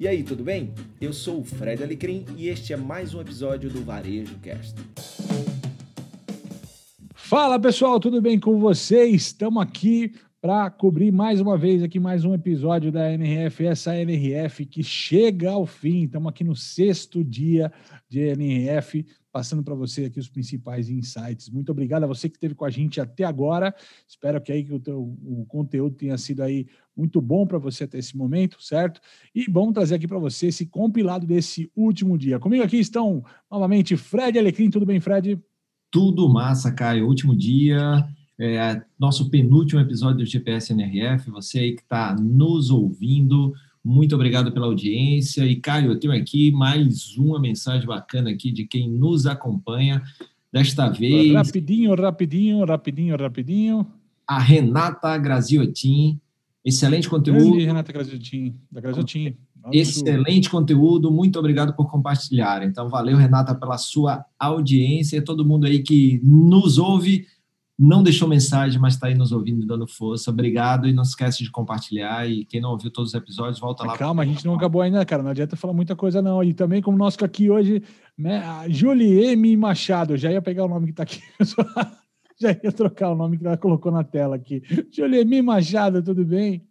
E aí, tudo bem? Eu sou o Fred Alecrim e este é mais um episódio do Varejo Cast. Fala pessoal, tudo bem com vocês? Estamos aqui para cobrir mais uma vez aqui mais um episódio da NRF, essa NRF que chega ao fim. Estamos aqui no sexto dia de NRF, passando para você aqui os principais insights. Muito obrigado a você que esteve com a gente até agora. Espero que aí que o, teu, o conteúdo tenha sido aí muito bom para você até esse momento, certo? E vamos trazer aqui para você esse compilado desse último dia. Comigo aqui estão novamente Fred Alecrim. Tudo bem, Fred? Tudo massa, Caio. Último dia, é, nosso penúltimo episódio do GPS NRF. Você aí que está nos ouvindo, muito obrigado pela audiência. E, Caio, eu tenho aqui mais uma mensagem bacana aqui de quem nos acompanha. Desta vez. Rapidinho, rapidinho, rapidinho, rapidinho. A Renata Graziotin. Excelente conteúdo. Grande Renata Graziotin, da Graziotin. Excelente conteúdo, muito obrigado por compartilhar. Então, valeu, Renata, pela sua audiência. Todo mundo aí que nos ouve, não deixou mensagem, mas está aí nos ouvindo e dando força. Obrigado e não esquece de compartilhar. E quem não ouviu todos os episódios, volta lá. Calma, a gente não acabou ainda, cara. Não adianta falar muita coisa, não. E também, como nós aqui hoje, né, a Julie M. Machado, já ia pegar o nome que está aqui. já ia trocar o nome que ela colocou na tela aqui. Julie M. Machado, tudo bem?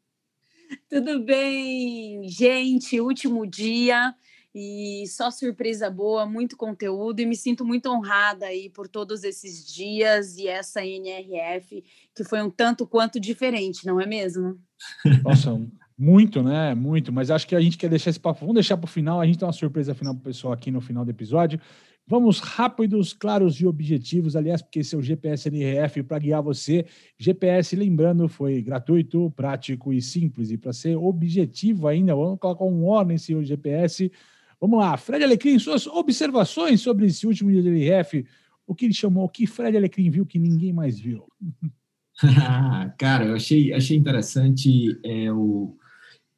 Tudo bem, gente? Último dia e só surpresa boa, muito conteúdo e me sinto muito honrada aí por todos esses dias e essa NRF que foi um tanto quanto diferente, não é mesmo? Nossa, muito, né? Muito, mas acho que a gente quer deixar esse papo, vamos deixar para o final, a gente tem uma surpresa final para o pessoal aqui no final do episódio. Vamos rápidos, claros e objetivos, aliás, porque esse é GPS NRF para guiar você. GPS, lembrando, foi gratuito, prático e simples. E para ser objetivo ainda, vamos colocar um O nesse GPS Vamos lá, Fred Alecrim, suas observações sobre esse último dia de LRF, o que ele chamou, o que Fred Alecrim viu que ninguém mais viu? Cara, eu achei, achei interessante é, o,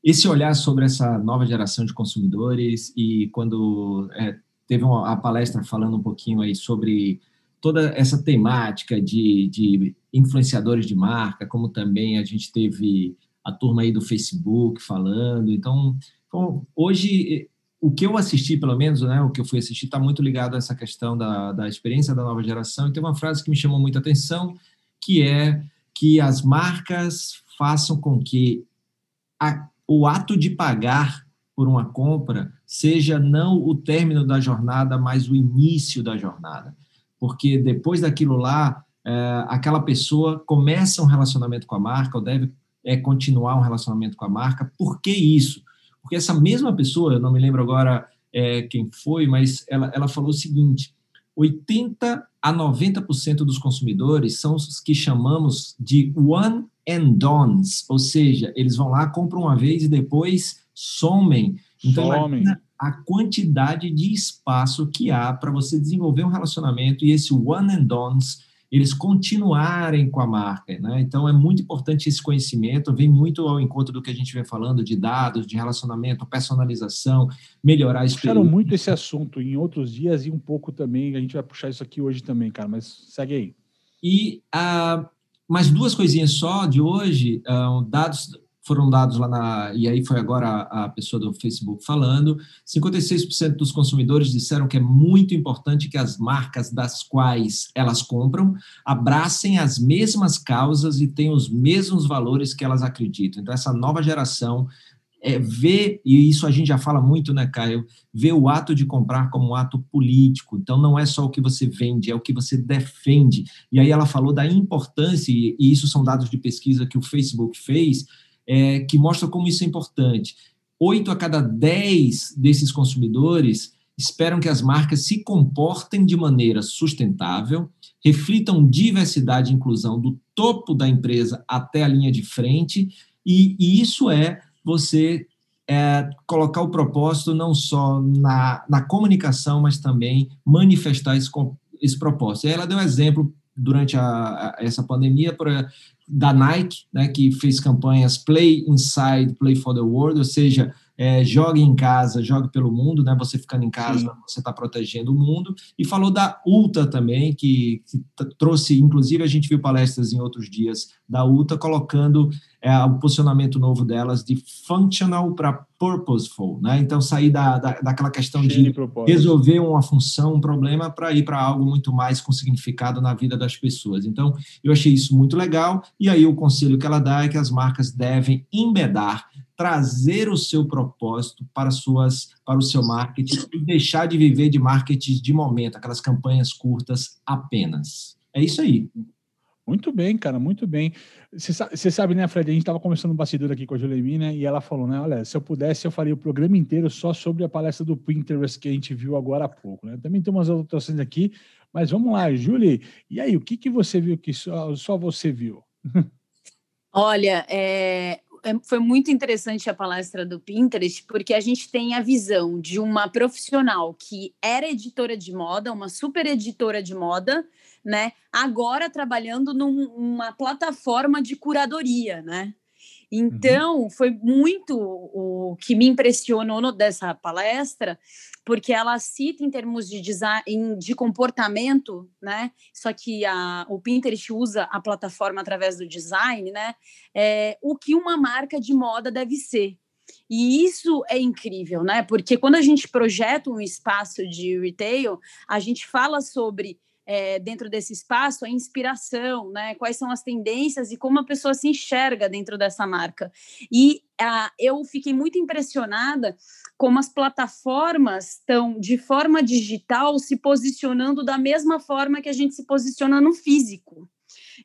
esse olhar sobre essa nova geração de consumidores e quando é, teve uma, a palestra falando um pouquinho aí sobre toda essa temática de, de influenciadores de marca, como também a gente teve a turma aí do Facebook falando. Então, então hoje o que eu assisti, pelo menos, né, o que eu fui assistir, está muito ligado a essa questão da, da experiência da nova geração. E tem uma frase que me chamou muita atenção, que é que as marcas façam com que a, o ato de pagar por uma compra seja não o término da jornada, mas o início da jornada. Porque depois daquilo lá, é, aquela pessoa começa um relacionamento com a marca, ou deve é, continuar um relacionamento com a marca. Por que isso? Porque essa mesma pessoa, eu não me lembro agora é, quem foi, mas ela, ela falou o seguinte: 80 a 90% dos consumidores são os que chamamos de one and dones, ou seja, eles vão lá, compram uma vez e depois somem. Então, somem. a quantidade de espaço que há para você desenvolver um relacionamento e esse one and dones eles continuarem com a marca. Né? Então, é muito importante esse conhecimento, vem muito ao encontro do que a gente vem falando de dados, de relacionamento, personalização, melhorar a experiência. Puxaram muito esse assunto em outros dias e um pouco também, a gente vai puxar isso aqui hoje também, cara, mas segue aí. E uh, mais duas coisinhas só de hoje, uh, dados foram dados lá na. E aí foi agora a, a pessoa do Facebook falando: 56% dos consumidores disseram que é muito importante que as marcas das quais elas compram abracem as mesmas causas e tenham os mesmos valores que elas acreditam. Então, essa nova geração é, vê, e isso a gente já fala muito, né, Caio? Vê o ato de comprar como um ato político. Então, não é só o que você vende, é o que você defende. E aí ela falou da importância, e isso são dados de pesquisa que o Facebook fez é, que mostra como isso é importante. Oito a cada dez desses consumidores esperam que as marcas se comportem de maneira sustentável, reflitam diversidade e inclusão do topo da empresa até a linha de frente, e, e isso é você é, colocar o propósito não só na, na comunicação, mas também manifestar esse, esse propósito. E ela deu um exemplo durante a, a, essa pandemia para da Nike, né, que fez campanhas Play Inside, Play for the World, ou seja, é, jogue em casa, jogue pelo mundo, né? Você ficando em casa, Sim. você está protegendo o mundo. E falou da UTA também, que, que trouxe, inclusive, a gente viu palestras em outros dias da UTA colocando é, o posicionamento novo delas de functional para purposeful, né? Então sair da, da, daquela questão de, de resolver uma função, um problema, para ir para algo muito mais com significado na vida das pessoas. Então eu achei isso muito legal. E aí o conselho que ela dá é que as marcas devem embedar trazer o seu propósito para suas para o seu marketing e deixar de viver de marketing de momento, aquelas campanhas curtas apenas. É isso aí. Muito bem, cara, muito bem. Você sabe, né, Fred? A gente estava conversando no bastidor aqui com a Julemi, né? E ela falou, né? Olha, se eu pudesse, eu faria o programa inteiro só sobre a palestra do Pinterest que a gente viu agora há pouco, né? Também tem umas anotações aqui, mas vamos lá, Julie. E aí, o que, que você viu que só, só você viu? Olha, é, é, foi muito interessante a palestra do Pinterest, porque a gente tem a visão de uma profissional que era editora de moda, uma super editora de moda, né? Agora trabalhando numa plataforma de curadoria, né? Então, uhum. foi muito o que me impressionou no, dessa palestra, porque ela cita em termos de design, de comportamento, né? Só que a, o Pinterest usa a plataforma através do design, né? É, o que uma marca de moda deve ser. E isso é incrível, né? Porque quando a gente projeta um espaço de retail, a gente fala sobre é, dentro desse espaço a inspiração, né? Quais são as tendências e como a pessoa se enxerga dentro dessa marca. E ah, eu fiquei muito impressionada como as plataformas estão de forma digital se posicionando da mesma forma que a gente se posiciona no físico.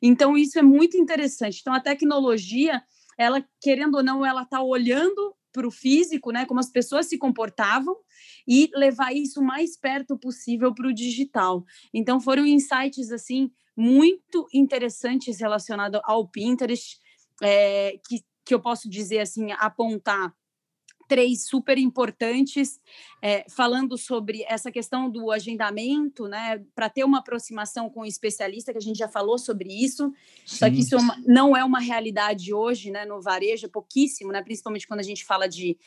Então isso é muito interessante. Então a tecnologia, ela querendo ou não, ela está olhando para o físico, né? Como as pessoas se comportavam e levar isso mais perto possível para o digital. Então foram insights assim muito interessantes relacionados ao Pinterest, é, que, que eu posso dizer assim, apontar três super importantes, é, falando sobre essa questão do agendamento, né, para ter uma aproximação com o especialista, que a gente já falou sobre isso, Sim. só que isso é não é uma realidade hoje, né, no varejo, é pouquíssimo, né, principalmente quando a gente fala de,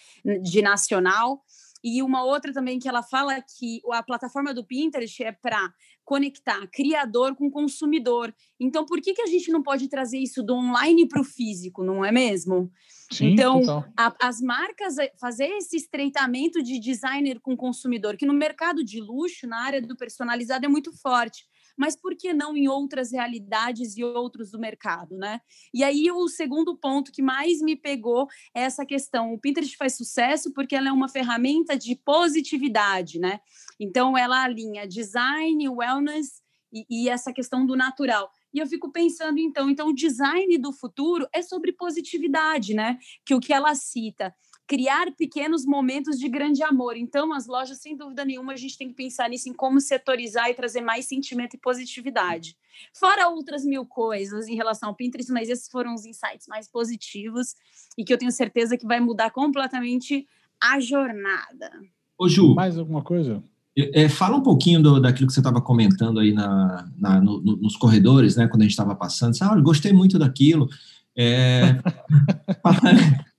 de nacional. E uma outra também que ela fala que a plataforma do Pinterest é para conectar criador com consumidor. Então, por que, que a gente não pode trazer isso do online para o físico, não é mesmo? Sim, então, a, as marcas eh, fazer esse estreitamento de designer com consumidor, que no mercado de luxo, na área do personalizado, é muito forte mas por que não em outras realidades e outros do mercado, né? E aí o segundo ponto que mais me pegou é essa questão. O Pinterest faz sucesso porque ela é uma ferramenta de positividade, né? Então ela alinha design, wellness e, e essa questão do natural. E eu fico pensando, então, então o design do futuro é sobre positividade, né? Que o que ela cita criar pequenos momentos de grande amor. Então, as lojas, sem dúvida nenhuma, a gente tem que pensar nisso, em como setorizar e trazer mais sentimento e positividade. Fora outras mil coisas em relação ao Pinterest, mas esses foram os insights mais positivos e que eu tenho certeza que vai mudar completamente a jornada. Ô, Ju. Mais alguma coisa? É, fala um pouquinho do, daquilo que você estava comentando aí na, na no, nos corredores, né? Quando a gente estava passando. Você, ah, gostei muito daquilo. É,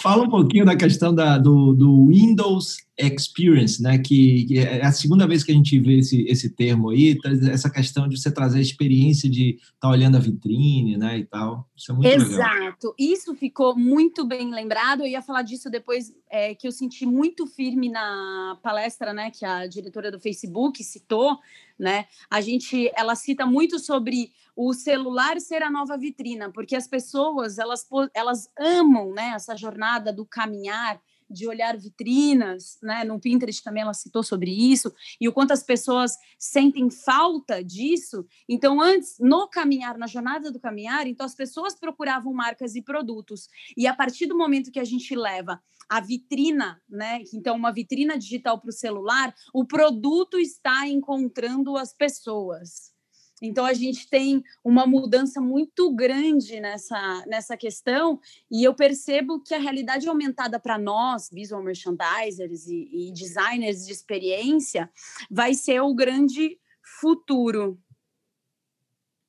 Fala um pouquinho da questão da, do, do Windows Experience, né? Que, que, é a segunda vez que a gente vê esse, esse termo aí, tá, essa questão de você trazer a experiência de estar tá olhando a vitrine, né? E tal. Isso é muito Exato. legal. Isso ficou muito bem lembrado. Eu ia falar disso depois, é, que eu senti muito firme na palestra, né? Que a diretora do Facebook citou, né? A gente, ela cita muito sobre o celular ser a nova vitrina, porque as pessoas elas, elas amam, né? Essa jornada do caminhar de olhar vitrinas, né? No Pinterest também ela citou sobre isso e o quanto as pessoas sentem falta disso. Então, antes, no caminhar, na jornada do caminhar, então as pessoas procuravam marcas e produtos. E a partir do momento que a gente leva a vitrina, né? Então, uma vitrina digital para o celular, o produto está encontrando as pessoas. Então a gente tem uma mudança muito grande nessa, nessa questão, e eu percebo que a realidade aumentada para nós, visual merchandisers e, e, designers de experiência, vai ser o grande futuro.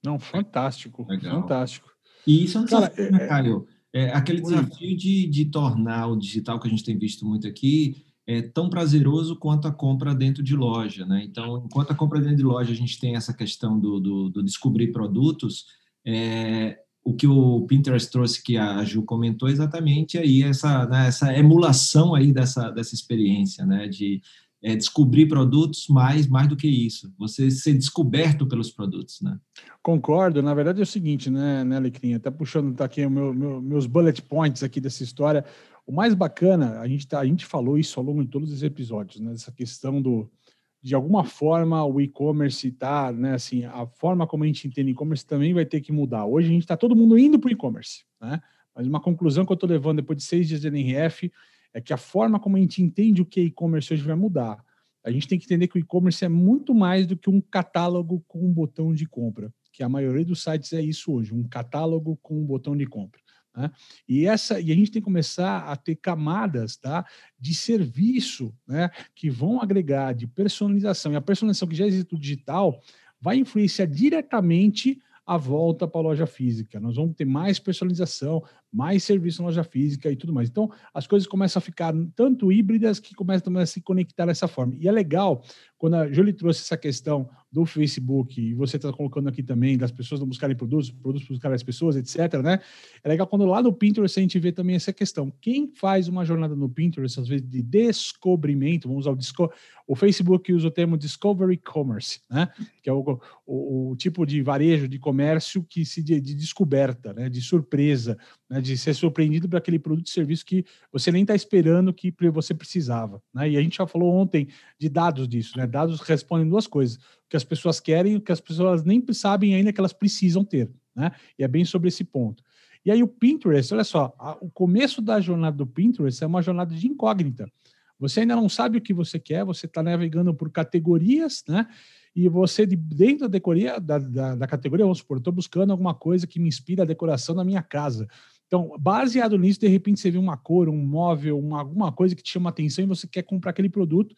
Não, fantástico, Legal. fantástico. E isso é um desafio, Cara, né, é, é Caio? É aquele desafio de, de tornar o digital que a gente tem visto muito aqui é tão prazeroso quanto a compra dentro de loja, né? Então, enquanto a compra dentro de loja a gente tem essa questão do, do, do descobrir produtos, é, o que o Pinterest trouxe, que a Ju comentou, exatamente aí essa, né, essa emulação aí dessa, dessa experiência, né? De é, descobrir produtos, mais mais do que isso, você ser descoberto pelos produtos, né? Concordo. Na verdade é o seguinte, né, né Alecrim? Até puxando tá aqui meu, meu, meus bullet points aqui dessa história. O mais bacana, a gente, tá, a gente falou isso ao longo de todos os episódios, né? Essa questão do, de alguma forma, o e-commerce está, né? Assim, a forma como a gente entende e-commerce também vai ter que mudar. Hoje a gente está todo mundo indo para o e-commerce, né? Mas uma conclusão que eu estou levando depois de seis dias de NRF é que a forma como a gente entende o que é e-commerce hoje vai mudar. A gente tem que entender que o e-commerce é muito mais do que um catálogo com um botão de compra, que a maioria dos sites é isso hoje, um catálogo com um botão de compra. Né? E essa e a gente tem que começar a ter camadas tá, de serviço né, que vão agregar de personalização. E a personalização que já existe no digital vai influenciar diretamente a volta para a loja física. Nós vamos ter mais personalização, mais serviço na loja física e tudo mais. Então, as coisas começam a ficar tanto híbridas que começam a se conectar dessa forma. E é legal quando a Jolie trouxe essa questão do Facebook, e você está colocando aqui também, das pessoas não buscarem produtos, produtos buscarem as pessoas, etc., né? É legal quando lá no Pinterest a gente vê também essa questão. Quem faz uma jornada no Pinterest, às vezes, de descobrimento, vamos usar o disco, o Facebook usa o termo Discovery Commerce, né? Que é o, o, o tipo de varejo, de comércio que se de, de descoberta, né? De surpresa, né? De ser surpreendido por aquele produto e serviço que você nem está esperando que você precisava, né? E a gente já falou ontem de dados disso, né? Dados respondem duas coisas que as pessoas querem e o que as pessoas nem sabem ainda que elas precisam ter, né? E é bem sobre esse ponto. E aí o Pinterest, olha só, a, o começo da jornada do Pinterest é uma jornada de incógnita. Você ainda não sabe o que você quer, você está navegando por categorias, né? E você, de, dentro da, decoria, da, da, da categoria, vamos supor, estou buscando alguma coisa que me inspira a decoração da minha casa. Então, baseado nisso, de repente você vê uma cor, um móvel, uma, alguma coisa que te chama atenção e você quer comprar aquele produto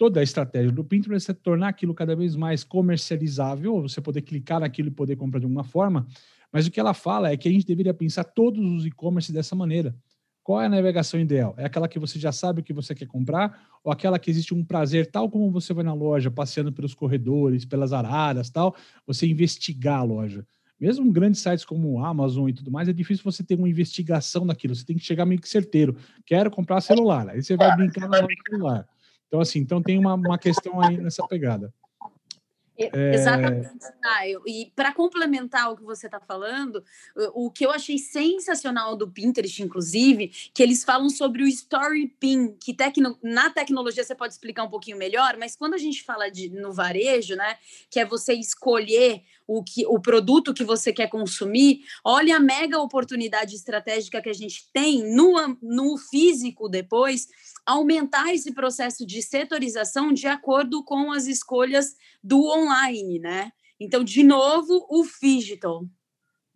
toda a estratégia do Pinterest é tornar aquilo cada vez mais comercializável, você poder clicar naquilo e poder comprar de alguma forma. Mas o que ela fala é que a gente deveria pensar todos os e-commerce dessa maneira. Qual é a navegação ideal? É aquela que você já sabe o que você quer comprar ou aquela que existe um prazer, tal como você vai na loja, passeando pelos corredores, pelas araras, tal, você investigar a loja. Mesmo grandes sites como o Amazon e tudo mais, é difícil você ter uma investigação daquilo. Você tem que chegar meio que certeiro. Quero comprar celular. Aí você vai brincar no celular. Então, assim, então tem uma, uma questão aí nessa pegada. É... Exatamente. Ah, eu, e para complementar o que você está falando, o, o, que eu achei sensacional do Pinterest, inclusive, que eles falam sobre o Story Pin, que tecno, na tecnologia você pode explicar um pouquinho melhor, mas quando a gente fala de no varejo, né, que é você escolher o, que, o produto que você quer consumir, olha a mega oportunidade estratégica que a gente tem no, no físico depois aumentar esse processo de setorização de acordo com as escolhas do online, né? Então, de novo, o digital.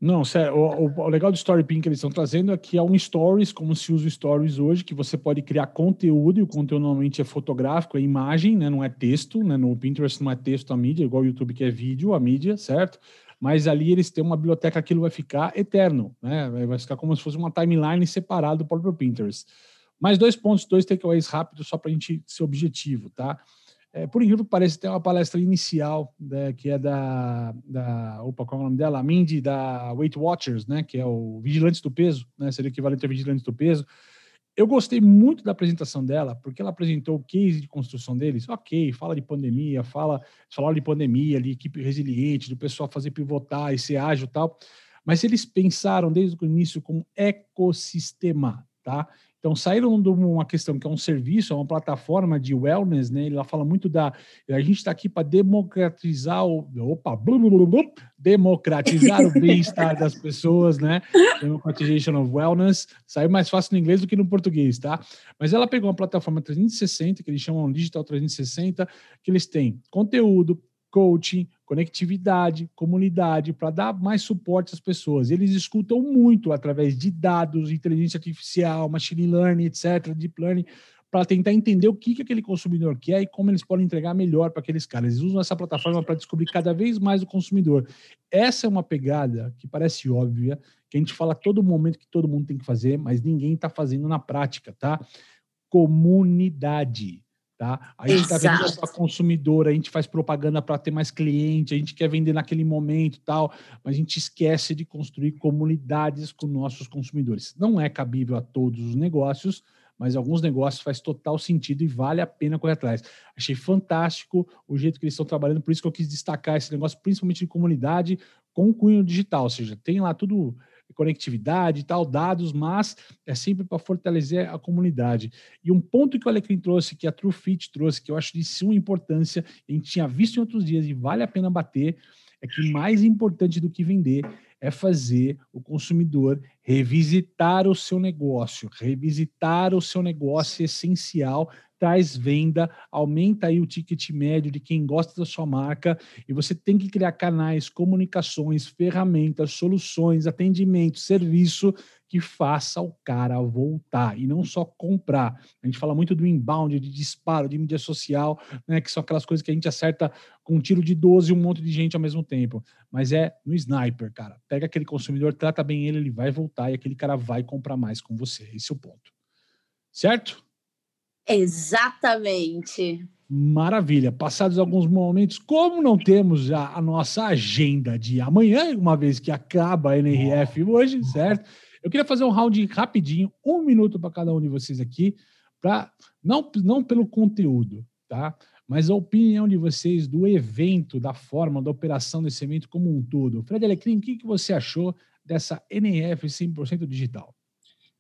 Não, sério, o, o, legal do Story Pin que eles estão trazendo é que é um Stories, como se usa o Stories hoje, que você pode criar conteúdo, e o conteúdo normalmente é fotográfico, é imagem, né, não é texto, né, no Pinterest não é texto a mídia, igual o YouTube que é vídeo, a mídia, certo? Mas ali eles têm uma biblioteca, aquilo vai ficar eterno, né, vai ficar como se fosse uma timeline separada do próprio Pinterest. Mais dois pontos, dois takeaways rápidos, só para a gente ser objetivo, tá? É, por incrível que pareça, tem uma palestra inicial, né, que é da, da. Opa, qual é o nome dela? A Mindy, da Weight Watchers, né? Que é o Vigilantes do Peso, né? Seria equivalente a Vigilantes do Peso. Eu gostei muito da apresentação dela, porque ela apresentou o case de construção deles. Ok, fala de pandemia, fala, fala de pandemia, de equipe resiliente, do pessoal fazer pivotar e ser ágil e tal. Mas eles pensaram desde o início como ecossistema, tá? Então, saíram de uma questão que é um serviço, é uma plataforma de wellness, né? Ela fala muito da. A gente está aqui para democratizar o. Opa! Blum, blum, blum, democratizar o bem-estar das pessoas, né? Democratization of Wellness. Saiu mais fácil no inglês do que no português, tá? Mas ela pegou uma plataforma 360, que eles chamam Digital 360, que eles têm conteúdo, coaching, conectividade, comunidade, para dar mais suporte às pessoas. Eles escutam muito através de dados, inteligência artificial, machine learning, etc., deep learning, para tentar entender o que, que aquele consumidor quer e como eles podem entregar melhor para aqueles caras. Eles usam essa plataforma para descobrir cada vez mais o consumidor. Essa é uma pegada que parece óbvia, que a gente fala todo momento que todo mundo tem que fazer, mas ninguém está fazendo na prática, tá? Comunidade. Tá? A gente está vendendo para consumidor, a gente faz propaganda para ter mais cliente, a gente quer vender naquele momento tal, mas a gente esquece de construir comunidades com nossos consumidores. Não é cabível a todos os negócios, mas alguns negócios faz total sentido e vale a pena correr atrás. Achei fantástico o jeito que eles estão trabalhando, por isso que eu quis destacar esse negócio, principalmente de comunidade com cunho digital, ou seja, tem lá tudo conectividade e tal, dados, mas é sempre para fortalecer a comunidade. E um ponto que o Alecrim trouxe, que a TrueFit trouxe, que eu acho de suma importância, a gente tinha visto em outros dias e vale a pena bater, é que mais importante do que vender é fazer o consumidor revisitar o seu negócio. Revisitar o seu negócio é essencial traz venda, aumenta aí o ticket médio de quem gosta da sua marca e você tem que criar canais, comunicações, ferramentas, soluções, atendimento, serviço que faça o cara voltar e não só comprar. A gente fala muito do inbound, de disparo, de mídia social, né, que são aquelas coisas que a gente acerta com um tiro de 12 e um monte de gente ao mesmo tempo. Mas é no sniper, cara. Pega aquele consumidor, trata bem ele, ele vai voltar e aquele cara vai comprar mais com você. Esse é o ponto. Certo? Exatamente. Maravilha. Passados alguns momentos, como não temos já a nossa agenda de amanhã, uma vez que acaba a NRF hoje, certo? Eu queria fazer um round rapidinho, um minuto para cada um de vocês aqui, para não, não pelo conteúdo, tá? Mas a opinião de vocês do evento, da forma, da operação desse evento como um todo. Fred Alecrim, o que, que você achou dessa NRF 100% digital?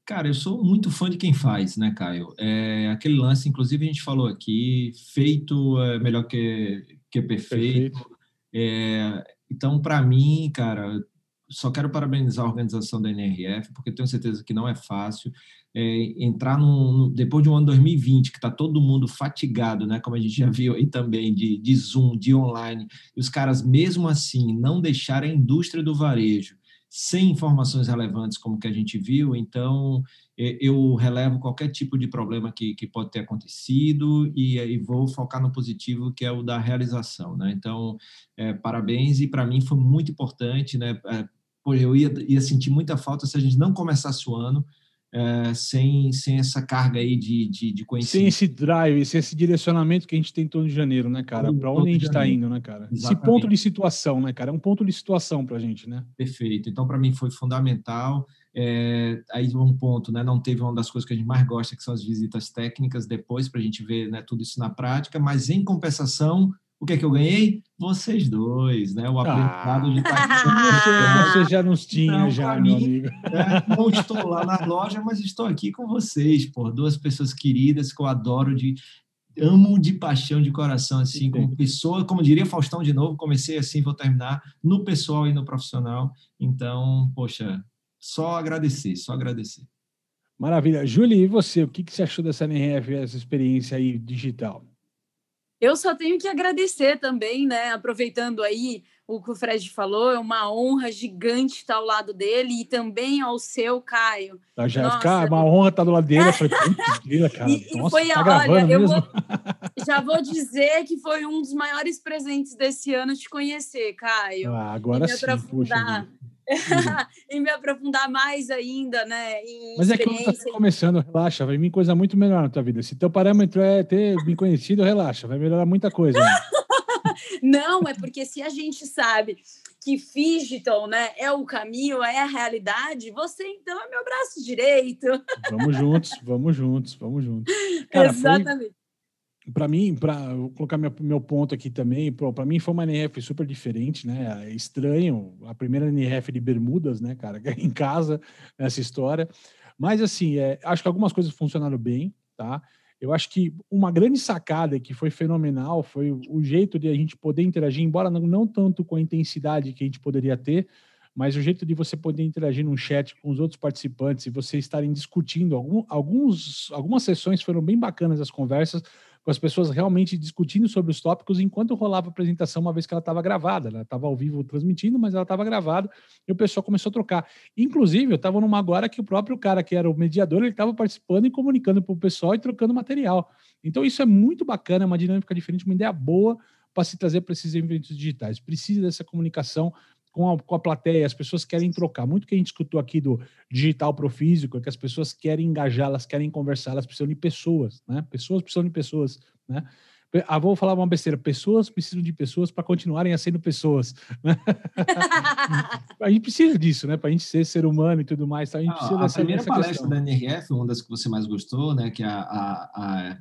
Cara, eu sou muito fã de quem faz, né, Caio? É, aquele lance, inclusive, a gente falou aqui, feito é melhor que, que perfeito. perfeito. É, então, para mim, cara, só quero parabenizar a organização da NRF, porque tenho certeza que não é fácil. É, entrar no, depois de um ano 2020, que está todo mundo fatigado, né? Como a gente já viu aí também, de, de Zoom, de online, e os caras, mesmo assim, não deixarem a indústria do varejo sem informações relevantes como que a gente viu, então eu relevo qualquer tipo de problema que, que pode ter acontecido e, e vou focar no positivo, que é o da realização, né? Então, é, parabéns e para mim foi muito importante, né? É, eu ia, ia sentir muita falta se a gente não começasse o ano é, sem, sem essa carga aí de, de, de, conhecimento. Sem esse drive, sem esse direcionamento que a gente tem todo de janeiro, né, cara? Para onde a gente está indo, né, cara? Exatamente. Esse ponto de situação, né, cara? É um ponto de situação para a gente, né? Perfeito. Então, para mim, foi fundamental. É, aí um ponto, né? Não teve uma das coisas que a gente mais gosta, que são as visitas técnicas depois, para a gente ver né, tudo isso na prática, mas em compensação, o que é que eu ganhei? Vocês dois, né? O aprendizado ah, de estar Você já nos tinha, então, já, meu mim, amigo. Né? Não estou lá na loja, mas estou aqui com vocês, por duas pessoas queridas que eu adoro de amo de paixão, de coração, assim, como pessoa, como diria Faustão de novo, comecei assim, vou terminar no pessoal e no profissional. Então, poxa, só agradecer, só agradecer. Maravilha. Júlia, e você? O que, que você achou dessa NRF, essa experiência aí digital? Eu só tenho que agradecer também, né? Aproveitando aí o que o Fred falou, é uma honra gigante estar ao lado dele e também ao seu, Caio. Tá, já Nossa, ficar uma honra estar do lado dele. Eu falei, cara. E, Nossa, foi, tá olha, eu vou, já vou dizer que foi um dos maiores presentes desse ano te conhecer, Caio. Ah, agora sim. Aprofundar. e me aprofundar mais ainda, né? Mas é que você está começando, relaxa, vai vir coisa muito melhor na tua vida. Se teu parâmetro é ter me conhecido, relaxa, vai melhorar muita coisa. Né? Não, é porque se a gente sabe que digital, né, é o caminho, é a realidade, você então é meu braço direito. Vamos juntos, vamos juntos, vamos juntos. Cara, Exatamente. Foi para mim, para colocar meu, meu ponto aqui também, para mim foi uma NRF super diferente, né? É estranho, a primeira NRF de Bermudas, né, cara, em casa, nessa história. Mas, assim, é, acho que algumas coisas funcionaram bem, tá? Eu acho que uma grande sacada que foi fenomenal foi o jeito de a gente poder interagir, embora não, não tanto com a intensidade que a gente poderia ter, mas o jeito de você poder interagir num chat com os outros participantes e vocês estarem discutindo, algum, alguns, algumas sessões foram bem bacanas as conversas, com as pessoas realmente discutindo sobre os tópicos enquanto rolava a apresentação, uma vez que ela estava gravada. Ela estava ao vivo transmitindo, mas ela estava gravada e o pessoal começou a trocar. Inclusive, eu estava numa agora que o próprio cara que era o mediador, ele estava participando e comunicando para o pessoal e trocando material. Então, isso é muito bacana, é uma dinâmica diferente, uma ideia boa para se trazer para esses eventos digitais. Precisa dessa comunicação com a, com a plateia, as pessoas querem trocar. Muito que a gente escutou aqui do digital para o físico, é que as pessoas querem engajar, elas querem conversar, elas precisam de pessoas, né? Pessoas precisam de pessoas, né? Ah, vou falar uma besteira. Pessoas precisam de pessoas para continuarem a sendo pessoas. Né? a gente precisa disso, né? Para a gente ser ser humano e tudo mais. Tá? A, gente precisa a dessa, primeira palestra questão. da NRF, uma das que você mais gostou, né? Que é a, a, a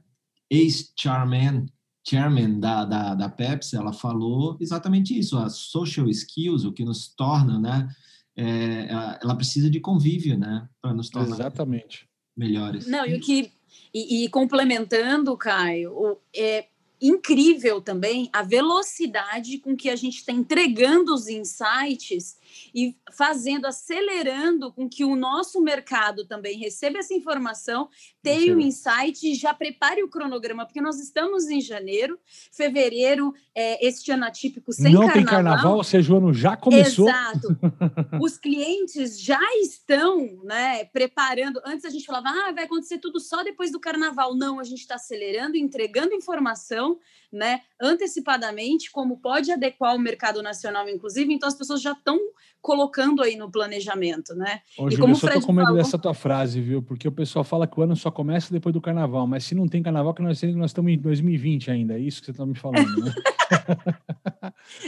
ex-chairman chairman da, da, da Pepsi, ela falou exatamente isso, a social skills, o que nos torna, né? É, ela precisa de convívio, né? Para nos tornar exatamente. melhores. Não, e o que e, e complementando, Caio, o, é incrível também a velocidade com que a gente está entregando os insights e fazendo, acelerando com que o nosso mercado também receba essa informação, tenha o um insight e já prepare o cronograma, porque nós estamos em janeiro, fevereiro, é, este ano atípico sem Não carnaval. tem carnaval, ou seja, o ano já começou. Exato. Os clientes já estão né, preparando. Antes a gente falava, ah, vai acontecer tudo só depois do carnaval. Não, a gente está acelerando, entregando informação né, antecipadamente, como pode adequar o mercado nacional, inclusive. Então as pessoas já estão colocando aí no planejamento, né? Ô, Júlio, eu só tô com medo falou... dessa tua frase, viu? Porque o pessoal fala que o ano só começa depois do carnaval, mas se não tem carnaval, que nós, nós estamos em 2020 ainda, é isso que você está me falando, né?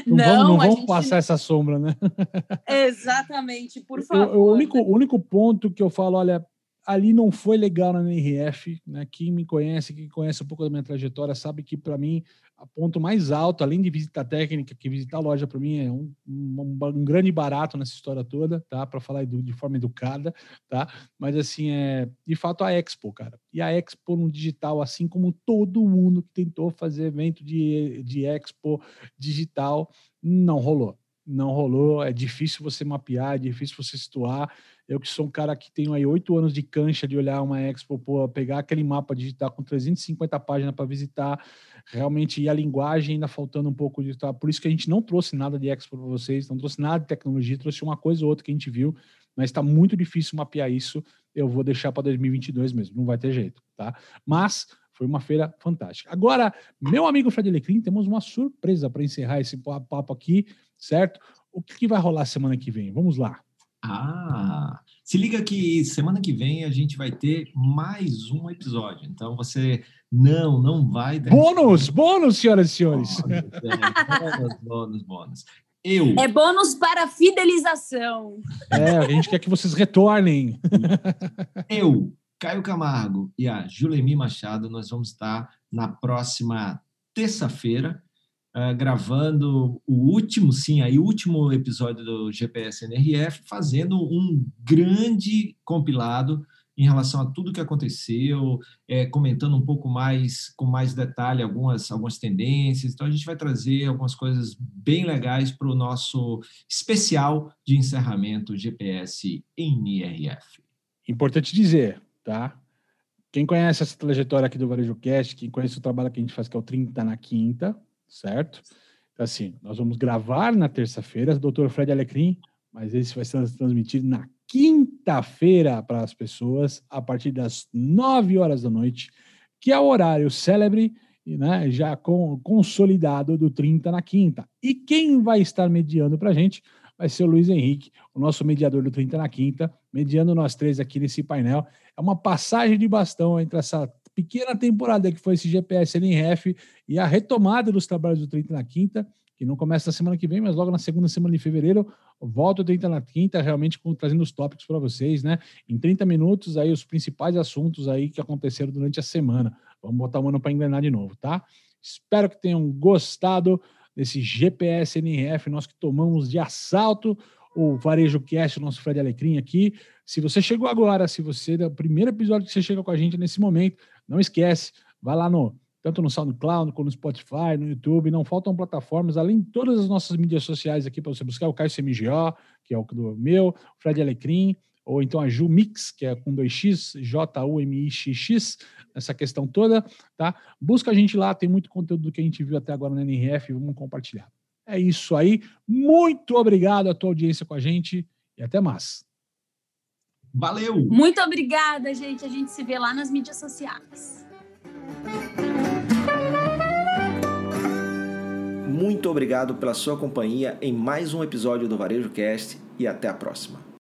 não, não, vamos, não vamos passar essa sombra, né? Exatamente, por favor. O, o, único, o único ponto que eu falo, olha, ali não foi legal na NRF, né? Quem me conhece, quem conhece um pouco da minha trajetória, sabe que para mim a ponto mais alto, além de visitar técnica, que visitar a loja para mim é um, um, um, grande barato nessa história toda, tá? Para falar de, de, forma educada, tá? Mas assim é de fato a Expo, cara. E a Expo no digital, assim como todo mundo que tentou fazer evento de, de Expo digital, não rolou não rolou, é difícil você mapear, é difícil você situar. Eu que sou um cara que tenho aí oito anos de cancha de olhar uma Expo, pô, pegar aquele mapa digital com 350 páginas para visitar, realmente, e a linguagem ainda faltando um pouco de tá? Por isso que a gente não trouxe nada de Expo para vocês, não trouxe nada de tecnologia, trouxe uma coisa ou outra que a gente viu, mas está muito difícil mapear isso. Eu vou deixar para 2022 mesmo, não vai ter jeito, tá? Mas foi uma feira fantástica. Agora, meu amigo Fred Alecrim, temos uma surpresa para encerrar esse papo aqui, certo? O que, que vai rolar semana que vem? Vamos lá. Ah, se liga que semana que vem a gente vai ter mais um episódio. Então você não, não vai. Bônus, bônus, senhoras e senhores. Bônus, é, bônus, bônus, bônus. Eu. É bônus para fidelização. É, a gente quer que vocês retornem. Eu, Caio Camargo e a Julemi Machado, nós vamos estar na próxima terça-feira Uh, gravando o último, sim, aí o último episódio do GPS NRF, fazendo um grande compilado em relação a tudo que aconteceu, é, comentando um pouco mais, com mais detalhe, algumas, algumas tendências. Então, a gente vai trazer algumas coisas bem legais para o nosso especial de encerramento GPS NRF. Importante dizer, tá? Quem conhece essa trajetória aqui do Varejo Cast, quem conhece o trabalho que a gente faz, que é o 30 na quinta, certo? Então, assim, nós vamos gravar na terça-feira, doutor Fred Alecrim, mas esse vai ser transmitido na quinta-feira para as pessoas, a partir das 9 horas da noite, que é o horário célebre, né, já com, consolidado do 30 na quinta. E quem vai estar mediando para a gente vai ser o Luiz Henrique, o nosso mediador do 30 na quinta, mediando nós três aqui nesse painel. É uma passagem de bastão entre essa pequena temporada que foi esse GPS NRF e a retomada dos trabalhos do 30 na quinta, que não começa na semana que vem, mas logo na segunda semana de fevereiro, volta o 30 na quinta, realmente com, trazendo os tópicos para vocês, né? Em 30 minutos, aí os principais assuntos aí que aconteceram durante a semana. Vamos botar o ano para engrenar de novo, tá? Espero que tenham gostado desse GPS NRF, nós que tomamos de assalto o Varejo Cast, o nosso Fred Alecrim aqui. Se você chegou agora, se você é o primeiro episódio que você chega com a gente nesse momento, não esquece, vai lá no tanto no SoundCloud, como no Spotify, no YouTube. Não faltam plataformas, além de todas as nossas mídias sociais aqui para você buscar o Caio CMGO, que é o do meu, o Fred Alecrim, ou então a Ju Mix, que é com 2x, J-U-M-I-X-X, essa questão toda, tá? Busca a gente lá, tem muito conteúdo do que a gente viu até agora no NRF, vamos compartilhar. É isso aí. Muito obrigado a tua audiência com a gente e até mais. Valeu! Muito obrigada, gente. A gente se vê lá nas mídias sociais. Muito obrigado pela sua companhia em mais um episódio do Varejo Cast e até a próxima.